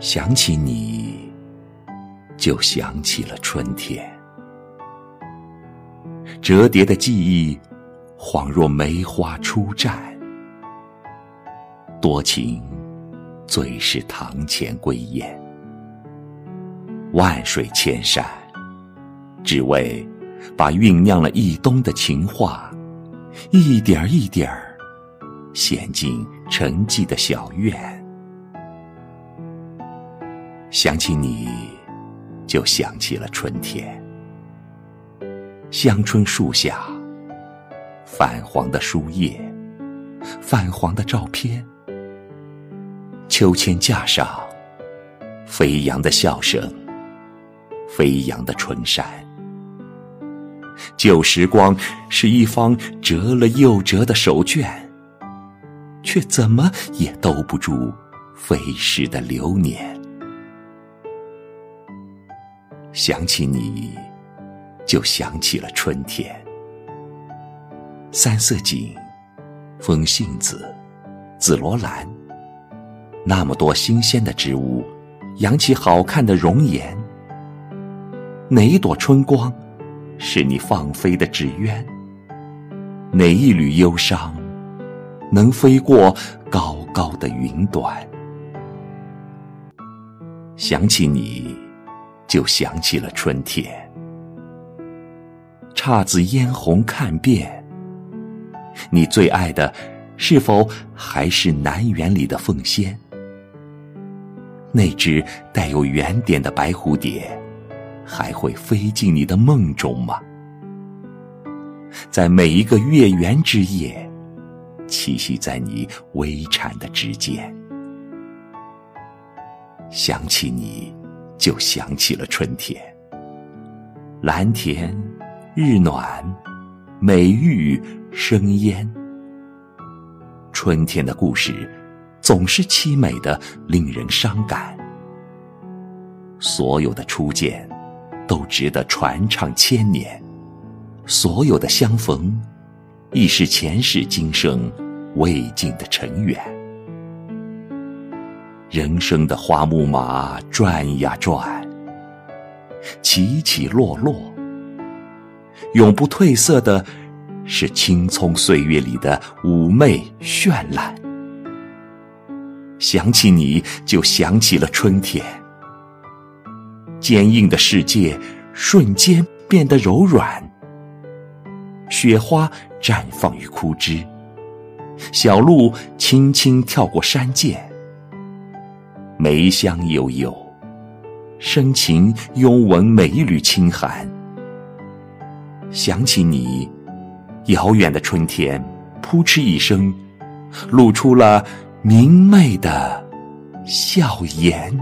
想起你，就想起了春天。折叠的记忆，恍若梅花初绽。多情，最是堂前归雁。万水千山，只为把酝酿了一冬的情话，一点一点儿衔进沉寂的小院。想起你，就想起了春天。香椿树下，泛黄的书页，泛黄的照片。秋千架上，飞扬的笑声。飞扬的春山，旧时光是一方折了又折的手绢，却怎么也兜不住飞逝的流年。想起你，就想起了春天。三色堇、风信子、紫罗兰，那么多新鲜的植物，扬起好看的容颜。哪一朵春光，是你放飞的纸鸢？哪一缕忧伤，能飞过高高的云端？想起你，就想起了春天。姹紫嫣红看遍，你最爱的，是否还是南园里的凤仙？那只带有圆点的白蝴蝶。还会飞进你的梦中吗？在每一个月圆之夜，栖息在你微颤的指尖。想起你，就想起了春天。蓝田，日暖，美玉生烟。春天的故事，总是凄美的，令人伤感。所有的初见。都值得传唱千年，所有的相逢，亦是前世今生未尽的尘缘。人生的花木马转呀转，起起落落，永不褪色的，是青葱岁月里的妩媚绚烂。想起你就想起了春天。坚硬的世界瞬间变得柔软，雪花绽放于枯枝，小鹿轻轻跳过山涧，梅香悠悠，深情拥吻每一缕清寒。想起你，遥远的春天，扑哧一声，露出了明媚的笑颜。